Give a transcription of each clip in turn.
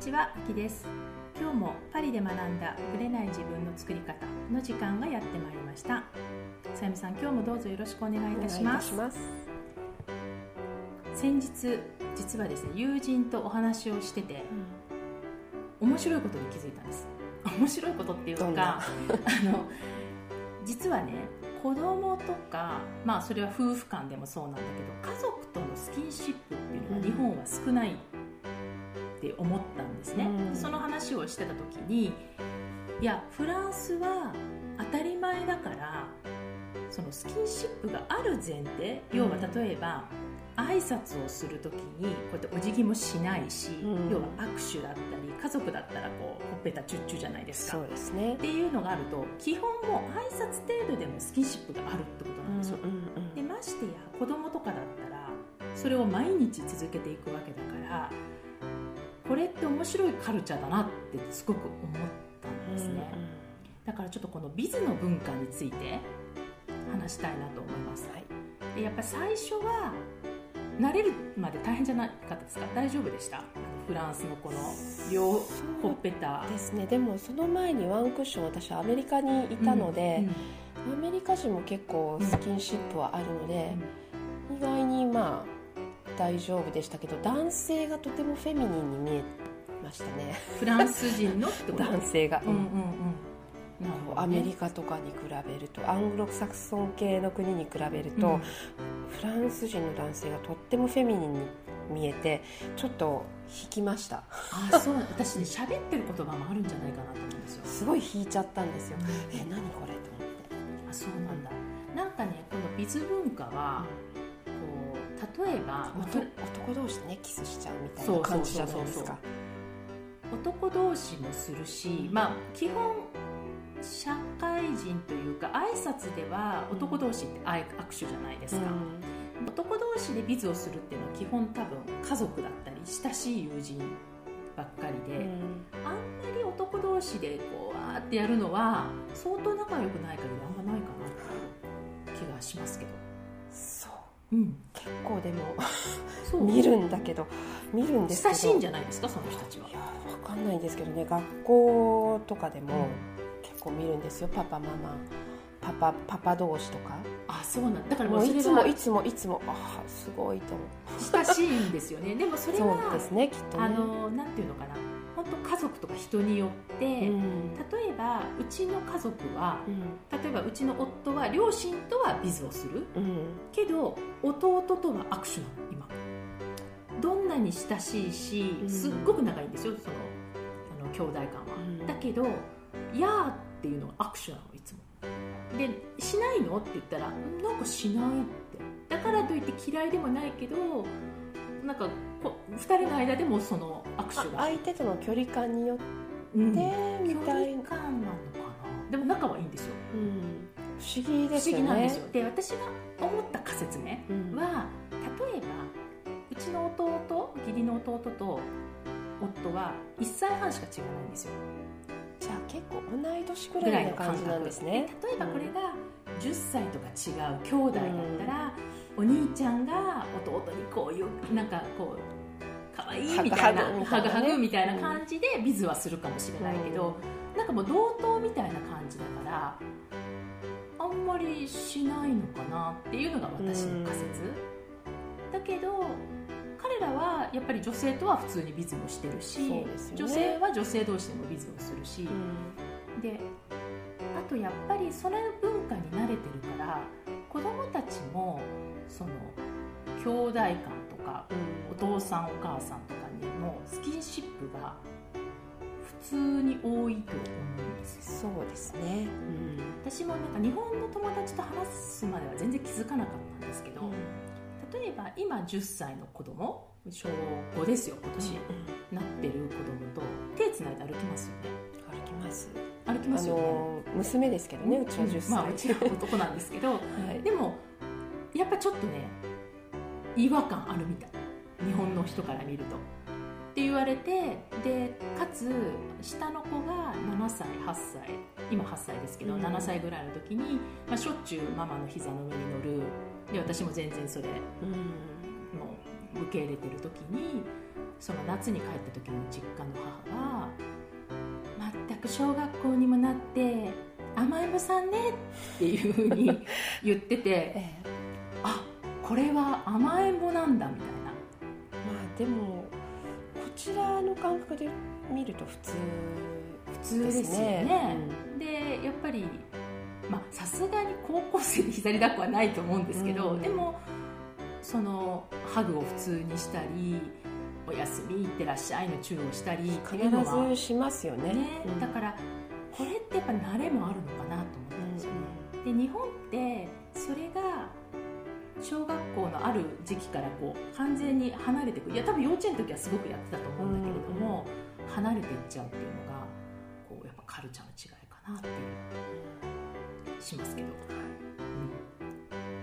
ちは、あきです。今日もパリで学んだぶれない自分の作り方の時間がやってまいりました。さゆみさん、今日もどうぞよろしくお願いいたします。先日、実はですね友人とお話をしてて、うん、面白いことに気づいたんです。面白いことっていうか あの実はね子供とか、まあ、それは夫婦間でもそうなんだけど家族とのスキンシップっていうのは日本は少ないって思ったんですね、うん、その話をしてた時にいやフランスは当たり前だからそのスキンシップがある前提要は例えば、挨拶をする時にこうやってお辞儀もしないし、うん、要は握手だったり家族だったらこうほっぺたチュッチュじゃないですか。そうですね。っていうのがあると基本も挨拶程度でもスキンシップがあるってことなんですよ、でましてや子供とかだったらそれを毎日続けていくわけだからこれって面白いカルチャーだなってすごく思ったんですね、うんうん、だからちょっとこのビズの文化について話したいなと思います、はい、でやっぱ最初は慣れるまで大変じゃなかったですか？大丈夫でした？フランスのこの両ほっぺた。ですね。でもその前にワンクッション私アメリカにいたので、うんうん、アメリカ人も結構スキンシップはあるので、うん、意外にまあ大丈夫でしたけど男性がとてもフェミニンに見えましたね。フランス人の？男性が、うんうんうん。アメリカとかに比べるとアングロサクソン系の国に比べると、うん、フランス人の男性がとってもフェミニンに見えてちょっと引きました。あそう。私ね喋ってる言葉もあるんじゃないかなと思うんですよ。すごい引いちゃったんですよ、うん、え何これ？と思って。あそうなんだ。なんかねこのビズ文化は、例えば男同士でねキスしちゃうみたいな感じじゃないですか。男同士もするし、まあ基本社会人というか挨拶では男同士って握手じゃないですか、うん、男同士でビズをするっていうのは基本多分家族だったり親しい友人ばっかりで、うん、あんまり男同士でこうわーってやるのは相当仲良くない限りあんまないかなって気がしますけどうん、結構でも見るんだけど見るんですけど。親しいんじゃないですかその人たちは。いや分かんないんですけどね。学校とかでも結構見るんですよ。パパママ。パパパパ同士とか。あそうなんだ。からもういつもいつもいつもあすごいと思う。親しいんですよね。でもそれはそうですねきっとね。あのなんていうのかな本当家族とか人によって、うん、例えばうちの家族は、うん、例えばうちの夫は両親とはビズをする、うん、けど弟とは握手なの今。どんなに親しいしすっごく仲いいんですよそのあの兄弟間は、だけど「やー」っていうのは握手なのいつも。で「しないの?」って言ったら「なんかしない」って。だからといって嫌いでもないけどなんかこ2人の間でもその握手が。相手との距離感によって、うん、みたいな。距離感なのかな。でも仲はいいんですよ、うん、不思議ですよね。不思議なんですよ。で私が思った仮説ね、うん、は例えばうちの弟義理の弟と夫は1歳半しか違わないんですよ。じゃあ結構同い年ぐらいの感じなんですね。例えばこれが10歳とか違う兄弟だったら、お兄ちゃんが弟にこういうなんかこう可愛いみたいな。ハグハグみたいな感じでビズはするかもしれないけど、うん、なんかもう同等みたいな感じだからあんまりしないのかなっていうのが私の仮説、うん、だけど彼らはやっぱり女性とは普通にビズもしてるし、ね、女性は女性同士でもビズをするし、うん、であとやっぱりそれ文化に慣れてるから子供たちもその兄弟間とか、お父さんお母さんとかにもスキンシップが普通に多いと思うんですそうですね、うん、私もなんか日本の友達と話すまでは全然気づかなかったんですけど、うん、例えば今10歳の子供小5ですよ今年、うん、なってる子供と手つないで歩きますよね。歩きます。歩きますよね、娘ですけどねうちは10歳、まあ、うちは男なんですけど、はい、でもやっぱちょっとね違和感あるみたい日本の人から見ると。って言われてでかつ下の子が7歳8歳今8歳ですけど、うん、7歳ぐらいの時に、まあ、しょっちゅうママの膝の上に乗る。で私も全然それ、うん、もう受け入れてる時にその夏に帰った時の実家の母が全く小学校にもなって甘えん坊さんねっていうふうに言ってて、ええ、あこれは甘えん坊なんだみたいな。まあでもこちらの感覚で見ると普通普通ですよね、うん、でやっぱりさすがに高校生で左抱っこはないと思うんですけど、うん、でもそのハグを普通にしたりおやすみいってらっしゃいのチューをしたり必ずしますよね、ねうん、だからこれってやっぱ慣れもあるのかなと思ったんですよね、で日本ってそれが小学校のある時期からこう完全に離れていくいや多分幼稚園の時はすごくやってたと思うんだけれども、離れていっちゃうっていうのがこうやっぱカルチャーの違いかなっていうしますけど、うん、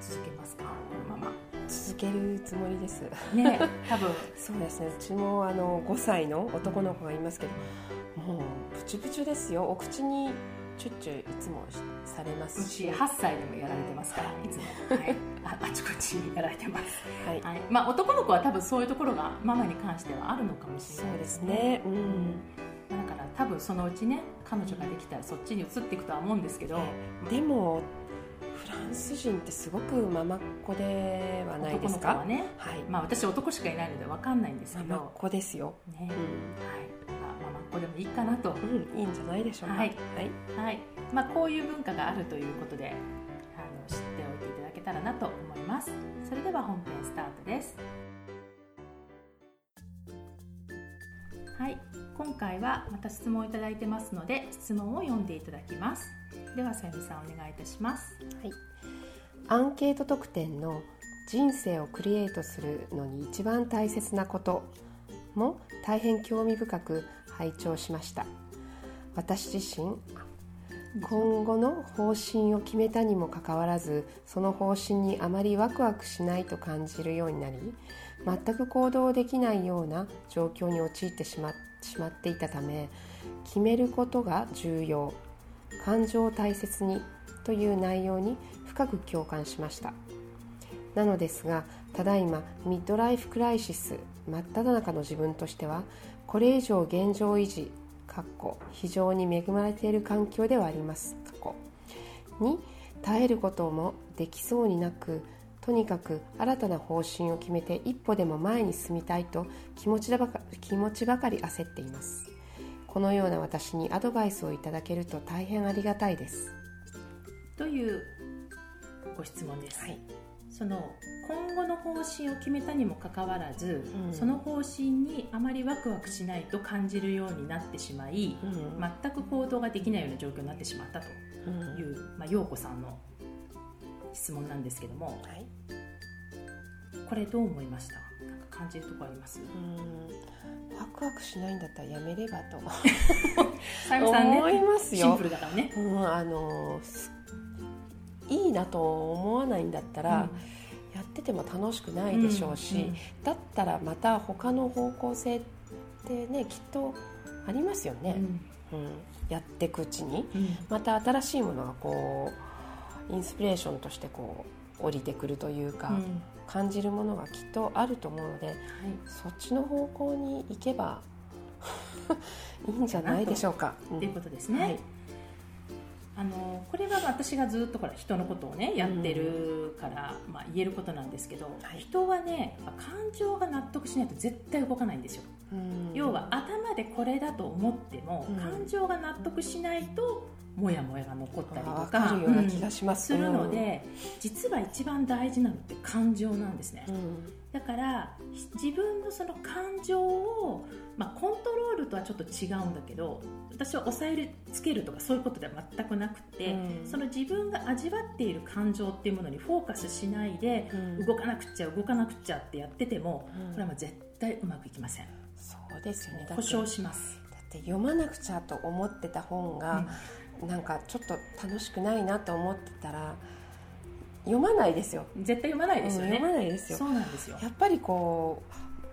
続けますか？このまま。続けるつもりです。ね 多分。そうですね。うちもあの5歳の男の子がいますけどもうプチプチですよ。お口にチュッチュいつもされますし。うち8歳でもやられてますから、い、つも、はい、ああちこちやられてます、はい、はい、まあ、男の子は多分そういうところがママに関してはあるのかもしれないですね。そうですね、うん、だから多分そのうちね彼女ができたらそっちに移っていくとは思うんですけど、でもフランス人ってすごくママっ子ではないですか？男の子はね、はいまあ、私男しかいないので分かんないんですけどママっ子ですよ、ねうんはいこでもいいかなと、うん、いいんじゃないでしょうか。はい、はい。はい。まあ、こういう文化があるということであの知っておいていただけたらなと思います。それでは本編スタートです。はい。今回はまた質問をいただいてますので質問を読んでいただきます。ではさゆみさんお願いいたします。はい。アンケート特典の人生をクリエイトするのに一番大切なことも大変興味深く拝聴しました。私自身今後の方針を決めたにもかかわらずその方針にあまりワクワクしないと感じるようになり全く行動できないような状況に陥ってしましまっていたため決めることが重要感情を大切にという内容に深く共感しました。なのですがただいまミッドライフクライシス真っ只中の自分としてはこれ以上現状維持かっこ非常に恵まれている環境ではあります。かっこに耐えることもできそうになくとにかく新たな方針を決めて一歩でも前に進みたいと気持ちばか気持ちばかり焦っています。このような私にアドバイスをいただけると大変ありがたいです。というご質問です、はいその今後の方針を決めたにもかかわらず、うん、その方針にあまりワクワクしないと感じるようになってしまい、うん、全く行動ができないような状況になってしまったという、うん、まあ、陽子さんの質問なんですけども、はい、これどう思いました？なんか感じるとこあります？ワクワクしないんだったらやめればと。ね。思いますよ。シンプルだからね、うん、あのいいなと思わないんだったら、やってても楽しくないでしょうし、うんうん、だったらまた他の方向性ってねきっとありますよね、うん、うん、やっていくうちに、また新しいものがこうインスピレーションとしてこう降りてくるというか、感じるものがきっとあると思うので、はい、そっちの方向に行けば いいんじゃないでしょうか。ということですね。はいあのこれは私がずっとほら人のことをねやってるから、うん、まあ、言えることなんですけど、はい、人はね感情が納得しないと絶対動かないんですよ、うん、要は頭でこれだと思っても、うん、感情が納得しないともやもやが残ったりとかす。るので実は一番大事なのって感情なんですね、だから自分のその感情を、まあ、コントロールとはちょっと違うんだけど私は抑えるつけるとかそういうことでは全くなくて、うん、その自分が味わっている感情っていうものにフォーカスしないで、うん、動かなくちゃ動かなくちゃってやってても、うん、これはもう絶対うまくいきません。そうですよね。保証します。だって読まなくちゃと思ってた本が、なんかちょっと楽しくないなと思ってたら読まないですよ。絶対読まないですよね、読まないですよ。そうなんですよ。やっぱりこ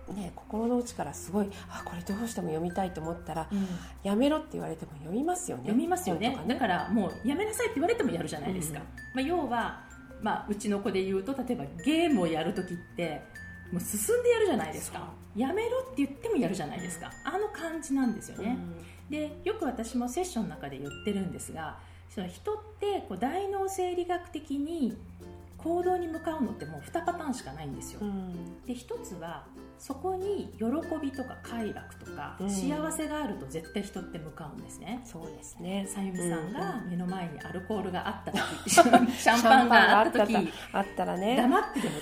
うね心の内からすごいあこれどうしても読みたいと思ったら、うん、やめろって言われても読みますよね。読みますよね、ね、だからもうやめなさいって言われてもやるじゃないですか、うん、まあ、要は、まあ、うちの子で言うと例えばゲームをやる時ってもう進んでやるじゃないですか。やめろって言ってもやるじゃないですか、あの感じなんですよね、でよく私もセッションの中で言ってるんですがその人ってこう大脳生理学的に行動に向かうのってもう2パターンしかないんですよ、うん、で1つはそこに喜びとか快楽とか幸せがあると絶対人って向かうんですね、そうですね。さゆみさんが目の前にアルコール があった時、シャンパンがあった時あったらね。黙ってでも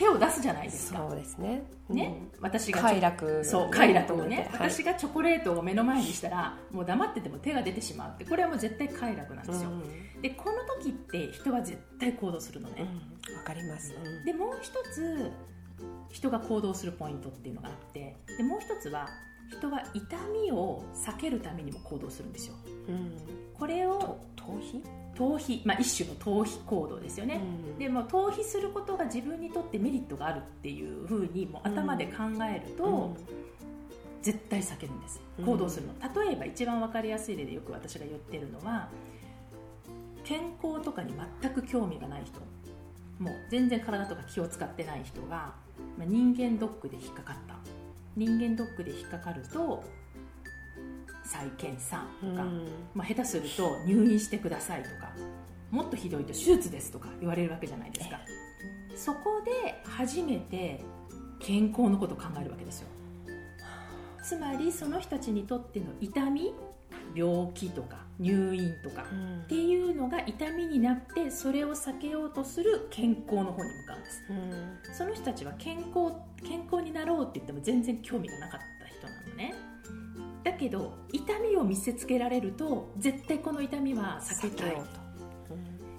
手を出すじゃないですか。そうですね。ね、私が快楽。そう快楽をね、はい、私がチョコレートを目の前にしたらもう黙ってても手が出てしまうって。これはもう絶対快楽なんですよ、うん、でこの時って人は絶対行動するのね。わ、うん、かります、うん、でもう一つ人が行動するポイントっていうのがあって。でもう一つは人は痛みを避けるためにも行動するんですよ、うん、これを逃避？逃避、まあ、一種の逃避行動ですよね、うん、でも逃避することが自分にとってメリットがあるっていうふうにもう頭で考えると、うん、絶対避けるんです。行動するの、例えば一番分かりやすい例でよく私が言ってるのは健康とかに全く興味がない人。もう全然体とか気を使ってない人が、まあ、人間ドックで引っかかった。人間ドックで引っかかると再検査とか、うん、まあ、下手すると入院してくださいとかもっとひどいと手術ですとか言われるわけじゃないですか。そこで初めて健康のことを考えるわけですよ。つまりその人たちにとっての痛み病気とか入院とかっていうのが痛みになってそれを避けようとする健康の方に向かうんです、うん、その人たちは健康健康になろうって言っても全然興味がなかった人なのねだけど痛みを見せつけられると絶対この痛みは避けたい。と、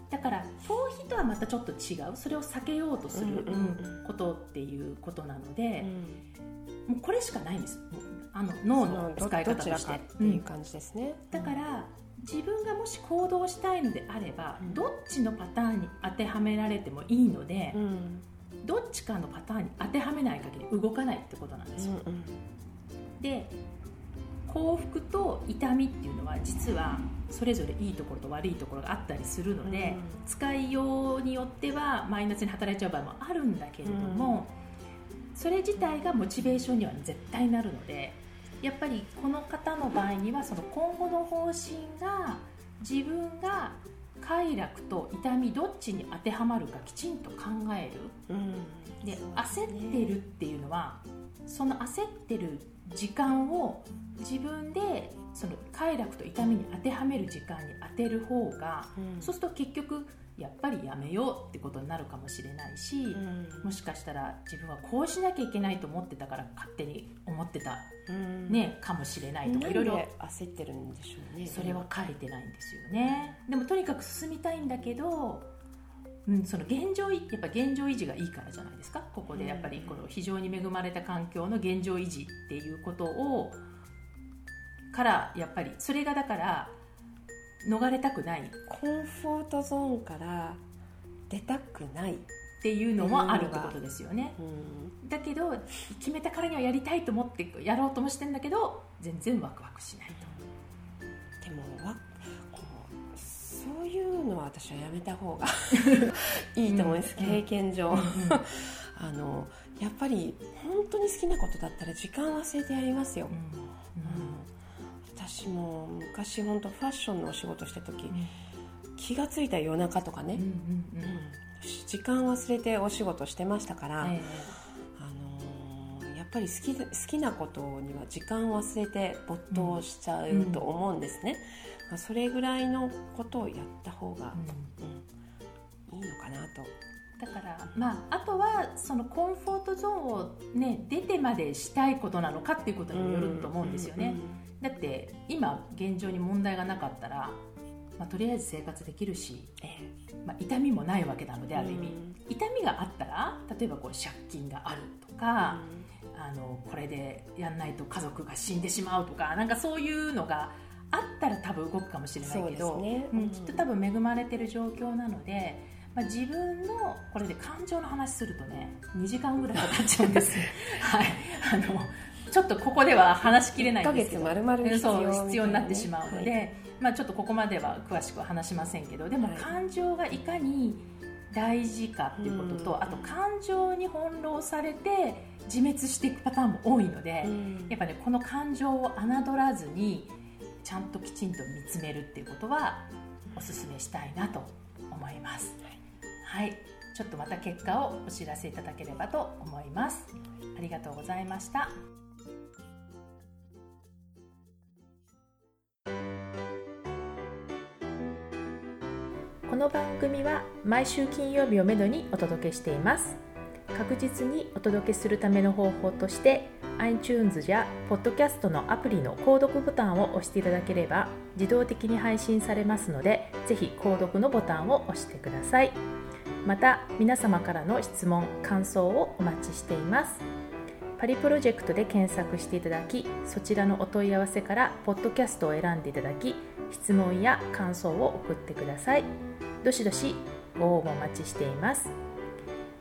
だから逃避とはまたちょっと違う。それを避けようとすることっていうことなので、もうこれしかないんです。あの脳の使い方として。っていう感じですね、だから自分がもし行動したいのであれば、どっちのパターンに当てはめられてもいいので、どっちかのパターンに当てはめない限り動かないってことなんですよ、うんうん、で幸福と痛みっていうのは実はそれぞれいいところと悪いところがあったりするので、うん、使いようによってはマイナスに働いちゃう場合もあるんだけれども、うん、それ自体がモチベーションには絶対なるのでやっぱりこの方の場合にはその今後の方針が自分が快楽と痛みどっちに当てはまるかきちんと考える、うん、で焦ってるっていうのはその焦ってる時間を自分でその快楽と痛みに当てはめる時間に当てる方が、うん、そうすると結局やっぱりやめようってことになるかもしれないし、うん、もしかしたら自分はこうしなきゃいけないと思ってたから勝手に思ってた、うん、ね、かもしれないとかいろいろ焦ってるんでしょうねそれは書いてないんですよね、でもとにかく進みたいんだけどうん、その現状やっぱ現状維持がいいからじゃないですか？ここでやっぱりこの非常に恵まれた環境の現状維持っていうことをからやっぱりそれがだから逃れたくない。コンフォートゾーンから出たくないっていうのもあるってことですよね、うん、だけど決めたからにはやりたいと思ってやろうともしてんだけど全然ワクワクしないとそういうのは私はやめた方が いいと思います、うん、経験上、うん、あのやっぱり本当に好きなことだったら時間忘れてやりますよ、私も昔本当ファッションのお仕事した時、気が付いた夜中とかね、時間忘れてお仕事してましたから、えー、あのやっぱり好き好きなことには時間忘れて没頭しちゃうと思うんですね、まあ、それぐらいのことをやった方が、うん、いいのかなと。だから、まあ、あとはそのコンフォートゾーンを、ね、出てまでしたいことなのかっていうことにもよると思うんですよね。だって今現状に問題がなかったら、まあ、とりあえず生活できるし、えー、まあ、痛みもないわけなのである意味、痛みがあったら例えばこう借金があるとか、あのこれでやんないと家族が死んでしまうとかなんかそういうのがあったら多分動くかもしれないけど、ね。うん、きっと多分恵まれてる状況なので、まあ、自分のこれで感情の話するとね2時間ぐらいかかっちゃうんです はい。あのちょっとここでは話しきれないんですけど。丸々必要、ね、必要になってしまうので、はい、まあ、ちょっとここまでは詳しくは話しませんけどでも感情がいかに大事かっていうことと、あと感情に翻弄されて自滅していくパターンも多いので、やっぱねこの感情を侮らずにちゃんときちんと見つめるっていうことはおすすめしたいなと思います。はい、ちょっとまた結果をお知らせいただければと思います。ありがとうございました。この番組は毎週金曜日をめどにお届けしています確実にお届けするための方法として iTunes や Podcast のアプリの購読ボタンを押していただければ自動的に配信されますのでぜひ購読のボタンを押してください。また皆様からの質問感想をお待ちしています。パリプロジェクトで検索していただきそちらのお問い合わせからポッドキャストを選んでいただき質問や感想を送ってください。どしどしご応募お待ちしています。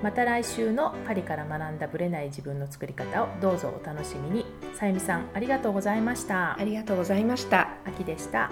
また来週のパリから学んだブレない自分の作り方をどうぞお楽しみに。さゆみさんありがとうございました。ありがとうございました。秋でした